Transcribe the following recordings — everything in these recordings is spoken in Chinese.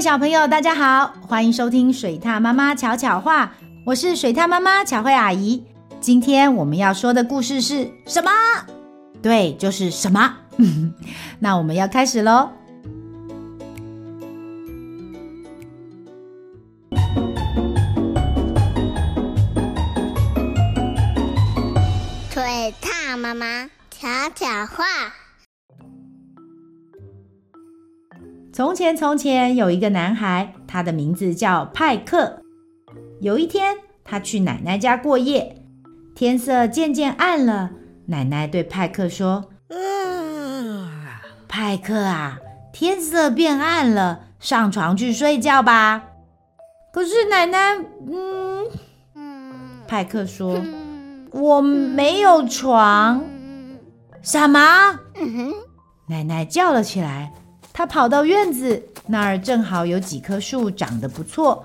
小朋友，大家好，欢迎收听水獭妈妈巧巧话，我是水獭妈妈巧慧阿姨。今天我们要说的故事是什么？对，就是什么。那我们要开始喽。水獭妈妈巧巧话。从前，从前有一个男孩，他的名字叫派克。有一天，他去奶奶家过夜，天色渐渐暗了。奶奶对派克说：“嗯，派克啊，天色变暗了，上床去睡觉吧。”可是奶奶，嗯，派克说：“我没有床。”什么？奶奶叫了起来。他跑到院子那儿，正好有几棵树长得不错。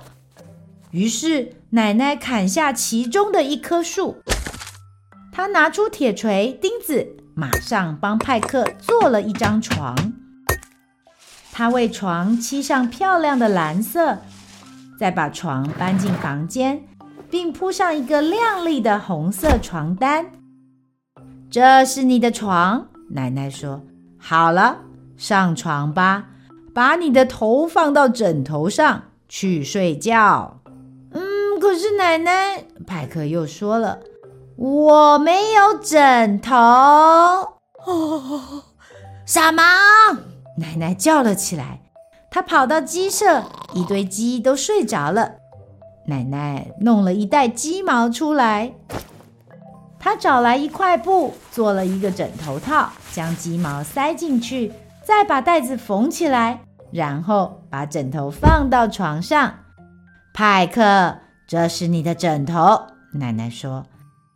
于是奶奶砍下其中的一棵树，她拿出铁锤、钉子，马上帮派克做了一张床。她为床漆上漂亮的蓝色，再把床搬进房间，并铺上一个亮丽的红色床单。这是你的床，奶奶说。好了。上床吧，把你的头放到枕头上去睡觉。嗯，可是奶奶，派克又说了，我没有枕头。哦，什么？奶奶叫了起来。她跑到鸡舍，一堆鸡都睡着了。奶奶弄了一袋鸡毛出来，她找来一块布，做了一个枕头套，将鸡毛塞进去。再把袋子缝起来，然后把枕头放到床上。派克，这是你的枕头。奶奶说：“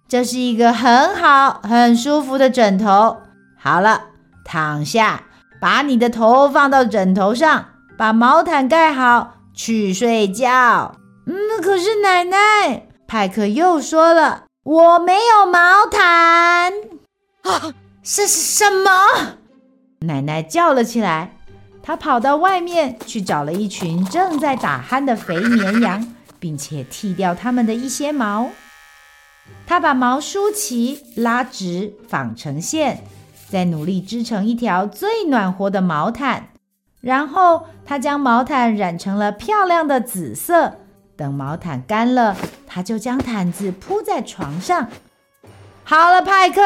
这是一个很好、很舒服的枕头。”好了，躺下，把你的头放到枕头上，把毛毯盖好，去睡觉。嗯，可是奶奶，派克又说了：“我没有毛毯。”啊，是什么？奶奶叫了起来，她跑到外面去找了一群正在打鼾的肥绵羊，并且剃掉它们的一些毛。她把毛梳齐、拉直、纺成线，再努力织成一条最暖和的毛毯。然后，她将毛毯染成了漂亮的紫色。等毛毯干了，她就将毯子铺在床上。好了，派克，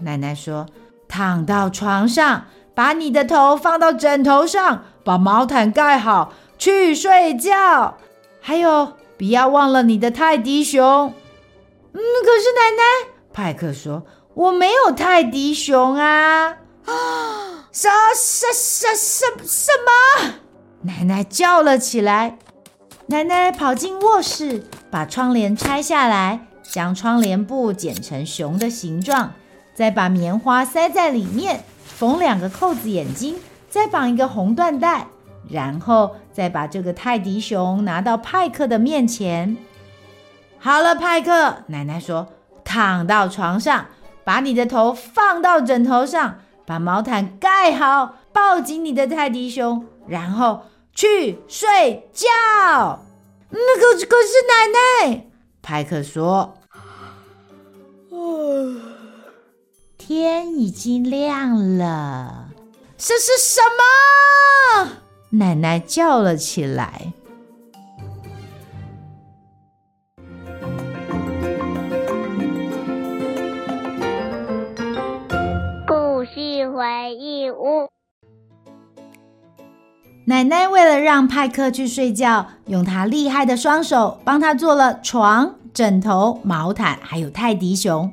奶奶说：“躺到床上。”把你的头放到枕头上，把毛毯盖好，去睡觉。还有，不要忘了你的泰迪熊。嗯，可是奶奶，派克说，我没有泰迪熊啊！啊，什什什什什么？奶奶叫了起来。奶奶跑进卧室，把窗帘拆下来，将窗帘布剪成熊的形状，再把棉花塞在里面。缝两个扣子眼睛，再绑一个红缎带，然后再把这个泰迪熊拿到派克的面前。好了，派克，奶奶说，躺到床上，把你的头放到枕头上，把毛毯盖好，抱紧你的泰迪熊，然后去睡觉。那可可是奶奶，派克说。天已经亮了，这是什么？奶奶叫了起来。故事回忆屋。奶奶为了让派克去睡觉，用她厉害的双手帮他做了床、枕头、毛毯，还有泰迪熊。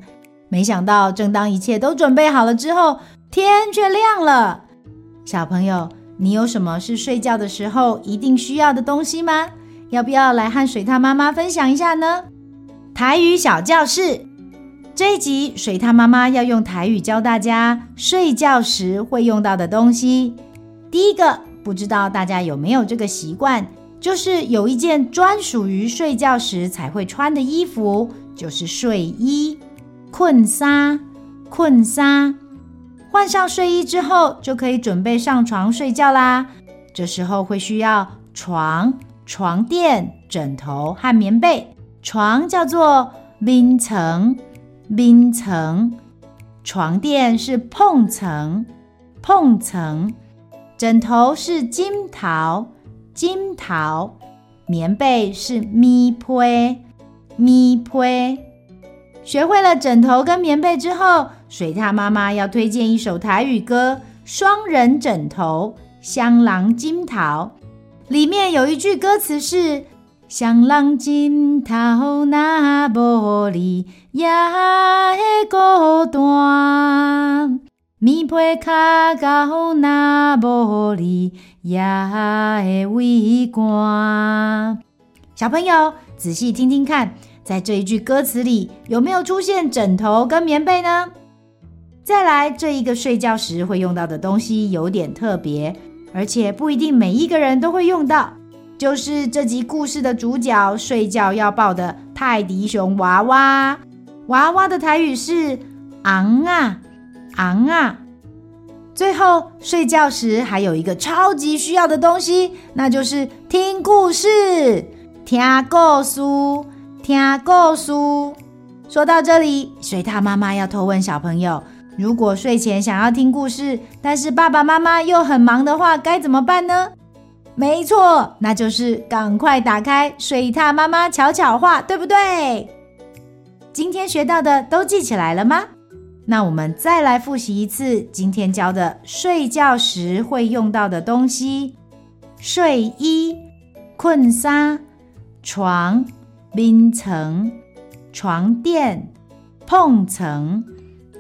没想到，正当一切都准备好了之后，天却亮了。小朋友，你有什么是睡觉的时候一定需要的东西吗？要不要来和水獭妈妈分享一下呢？台语小教室这一集，水獭妈妈要用台语教大家睡觉时会用到的东西。第一个，不知道大家有没有这个习惯，就是有一件专属于睡觉时才会穿的衣服，就是睡衣。困沙，困沙，换上睡衣之后就可以准备上床睡觉啦。这时候会需要床、床垫、枕头和棉被。床叫做冰层，冰层；床垫是碰层，碰层；枕头是金桃，金桃；棉被是咪被，咪被。学会了枕头跟棉被之后，水獭妈妈要推荐一首台语歌《双人枕头》，香囊金桃。里面有一句歌词是：“香囊金桃那玻璃，也会孤单；棉被较厚若无你，也会畏寒。”小朋友，仔细听听看。在这一句歌词里，有没有出现枕头跟棉被呢？再来，这一个睡觉时会用到的东西有点特别，而且不一定每一个人都会用到，就是这集故事的主角睡觉要抱的泰迪熊娃娃。娃娃的台语是昂啊昂啊。最后，睡觉时还有一个超级需要的东西，那就是听故事，听故事。听故事。说到这里，水獭妈妈要偷问小朋友：如果睡前想要听故事，但是爸爸妈妈又很忙的话，该怎么办呢？没错，那就是赶快打开水獭妈妈巧巧话，对不对？今天学到的都记起来了吗？那我们再来复习一次今天教的睡觉时会用到的东西：睡衣、困沙、床。眠床、床垫、碰层、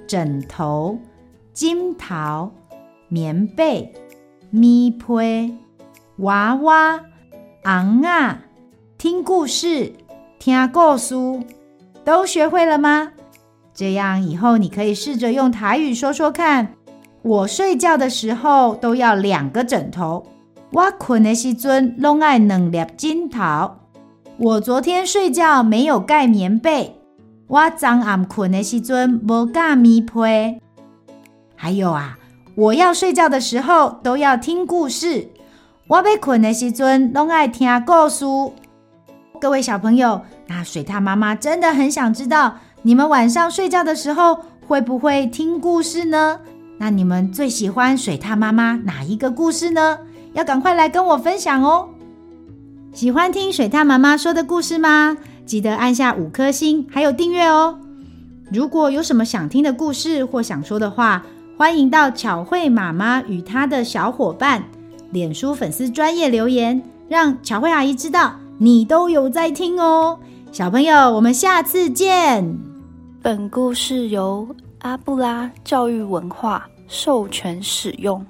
枕头、枕头、棉被、咪被、娃娃、尪仔，听故事、听故事，都学会了吗？这样以后你可以试着用台语说说看。我睡觉的时候都要两个枕头，我困的时阵拢爱两粒枕头。我昨天睡觉没有盖棉被，我昨暗困的时阵无盖棉被。还有啊，我要睡觉的时候都要听故事，我被困的时阵拢爱听故事。各位小朋友，那水獭妈妈真的很想知道，你们晚上睡觉的时候会不会听故事呢？那你们最喜欢水獭妈妈哪一个故事呢？要赶快来跟我分享哦！喜欢听水獭妈妈说的故事吗？记得按下五颗星，还有订阅哦。如果有什么想听的故事或想说的话，欢迎到巧慧妈妈与她的小伙伴脸书粉丝专业留言，让巧慧阿姨知道你都有在听哦。小朋友，我们下次见。本故事由阿布拉教育文化授权使用。